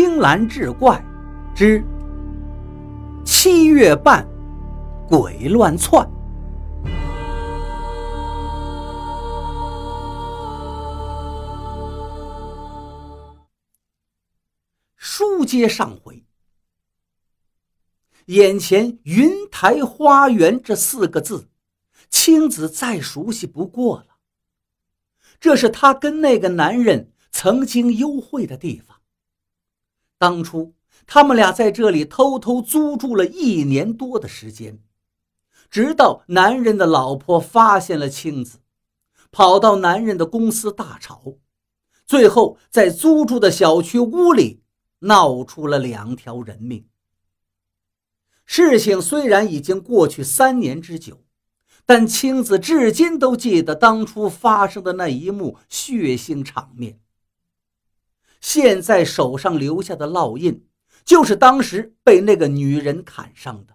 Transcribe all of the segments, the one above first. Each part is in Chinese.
青蓝志怪之七月半，鬼乱窜。书接上回，眼前“云台花园”这四个字，青子再熟悉不过了。这是他跟那个男人曾经幽会的地方。当初他们俩在这里偷偷租住了一年多的时间，直到男人的老婆发现了青子，跑到男人的公司大吵，最后在租住的小区屋里闹出了两条人命。事情虽然已经过去三年之久，但青子至今都记得当初发生的那一幕血腥场面。现在手上留下的烙印，就是当时被那个女人砍伤的。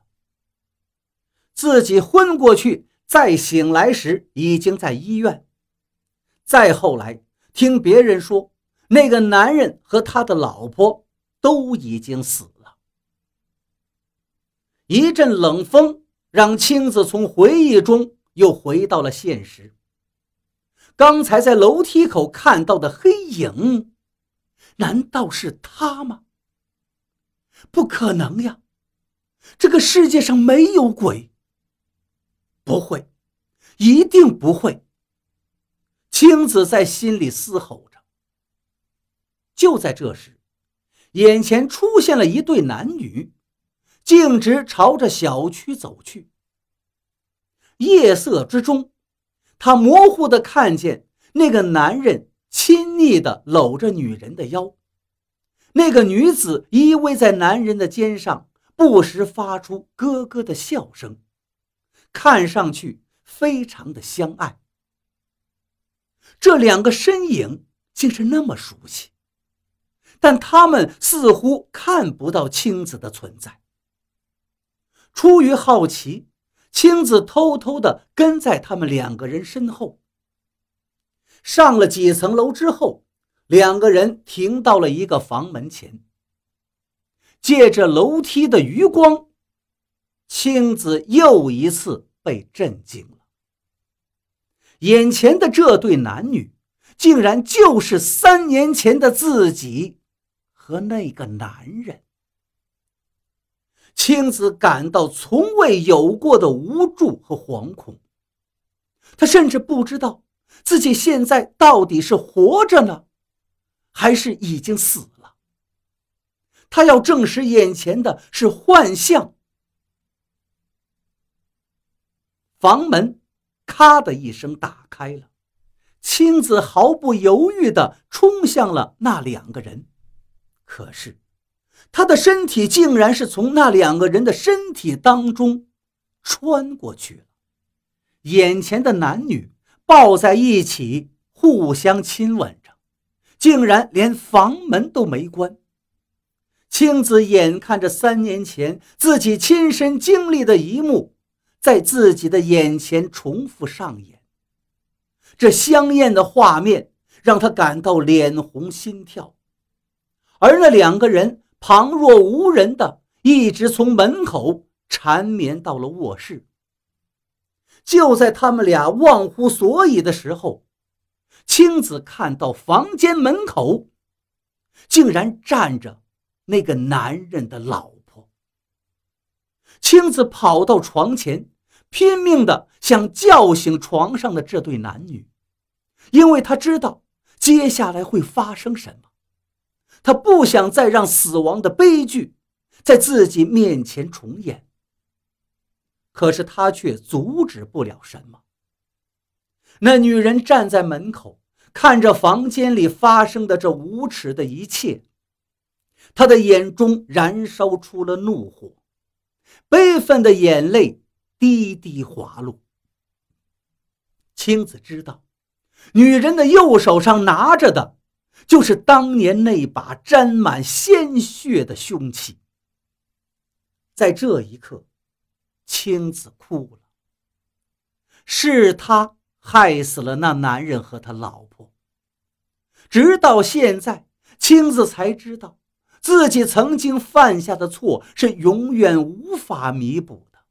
自己昏过去，再醒来时已经在医院。再后来听别人说，那个男人和他的老婆都已经死了。一阵冷风让青子从回忆中又回到了现实。刚才在楼梯口看到的黑影。难道是他吗？不可能呀！这个世界上没有鬼。不会，一定不会。青子在心里嘶吼着。就在这时，眼前出现了一对男女，径直朝着小区走去。夜色之中，他模糊的看见那个男人。亲昵地搂着女人的腰，那个女子依偎在男人的肩上，不时发出咯咯的笑声，看上去非常的相爱。这两个身影竟是那么熟悉，但他们似乎看不到青子的存在。出于好奇，青子偷偷地跟在他们两个人身后。上了几层楼之后，两个人停到了一个房门前。借着楼梯的余光，青子又一次被震惊了。眼前的这对男女，竟然就是三年前的自己和那个男人。青子感到从未有过的无助和惶恐，他甚至不知道。自己现在到底是活着呢，还是已经死了？他要证实眼前的是幻象。房门咔的一声打开了，青子毫不犹豫地冲向了那两个人，可是他的身体竟然是从那两个人的身体当中穿过去了，眼前的男女。抱在一起，互相亲吻着，竟然连房门都没关。青子眼看着三年前自己亲身经历的一幕，在自己的眼前重复上演。这香艳的画面让他感到脸红心跳，而那两个人旁若无人的，一直从门口缠绵到了卧室。就在他们俩忘乎所以的时候，青子看到房间门口竟然站着那个男人的老婆。青子跑到床前，拼命的想叫醒床上的这对男女，因为他知道接下来会发生什么，他不想再让死亡的悲剧在自己面前重演。可是他却阻止不了什么。那女人站在门口，看着房间里发生的这无耻的一切，她的眼中燃烧出了怒火，悲愤的眼泪滴滴滑落。青子知道，女人的右手上拿着的，就是当年那把沾满鲜血的凶器。在这一刻。青子哭了，是他害死了那男人和他老婆。直到现在，青子才知道自己曾经犯下的错是永远无法弥补的。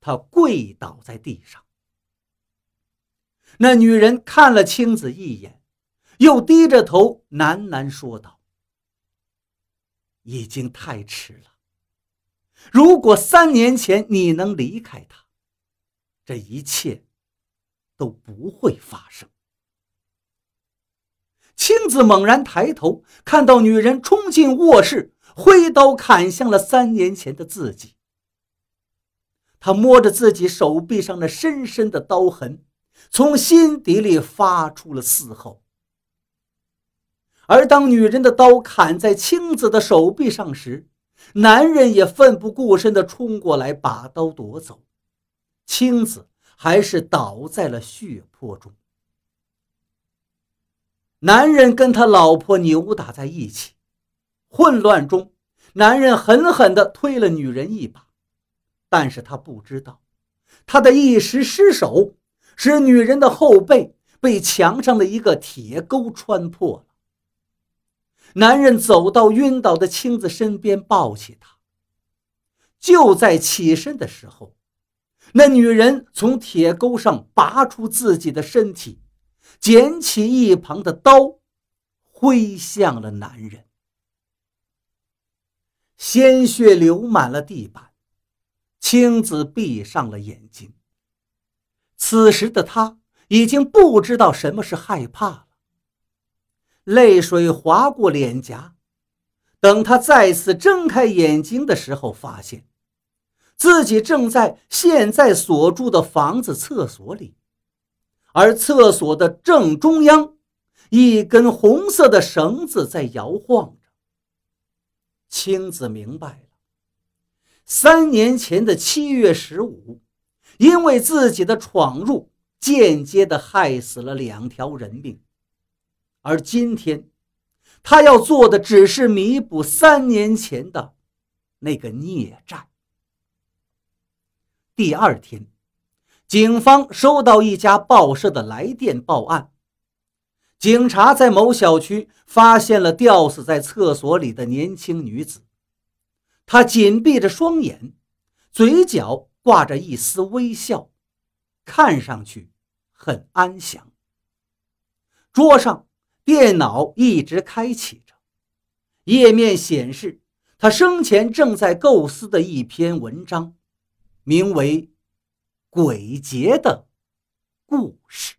他跪倒在地上。那女人看了青子一眼，又低着头喃喃说道：“已经太迟了。如果三年前你能离开他，这一切都不会发生。”青子猛然抬头，看到女人冲进卧室，挥刀砍向了三年前的自己。他摸着自己手臂上那深深的刀痕，从心底里发出了嘶吼。而当女人的刀砍在青子的手臂上时，男人也奋不顾身地冲过来，把刀夺走。青子还是倒在了血泊中。男人跟他老婆扭打在一起，混乱中，男人狠狠地推了女人一把，但是他不知道，他的一时失手，使女人的后背被墙上的一个铁钩穿破了。男人走到晕倒的青子身边，抱起她。就在起身的时候，那女人从铁钩上拔出自己的身体。捡起一旁的刀，挥向了男人。鲜血流满了地板，青子闭上了眼睛。此时的他已经不知道什么是害怕了。泪水划过脸颊，等他再次睁开眼睛的时候，发现自己正在现在所住的房子厕所里。而厕所的正中央，一根红色的绳子在摇晃着。青子明白了，三年前的七月十五，因为自己的闯入，间接的害死了两条人命，而今天，他要做的只是弥补三年前的那个孽债。第二天。警方收到一家报社的来电报案，警察在某小区发现了吊死在厕所里的年轻女子。她紧闭着双眼，嘴角挂着一丝微笑，看上去很安详。桌上电脑一直开启着，页面显示他生前正在构思的一篇文章，名为。鬼节的故事。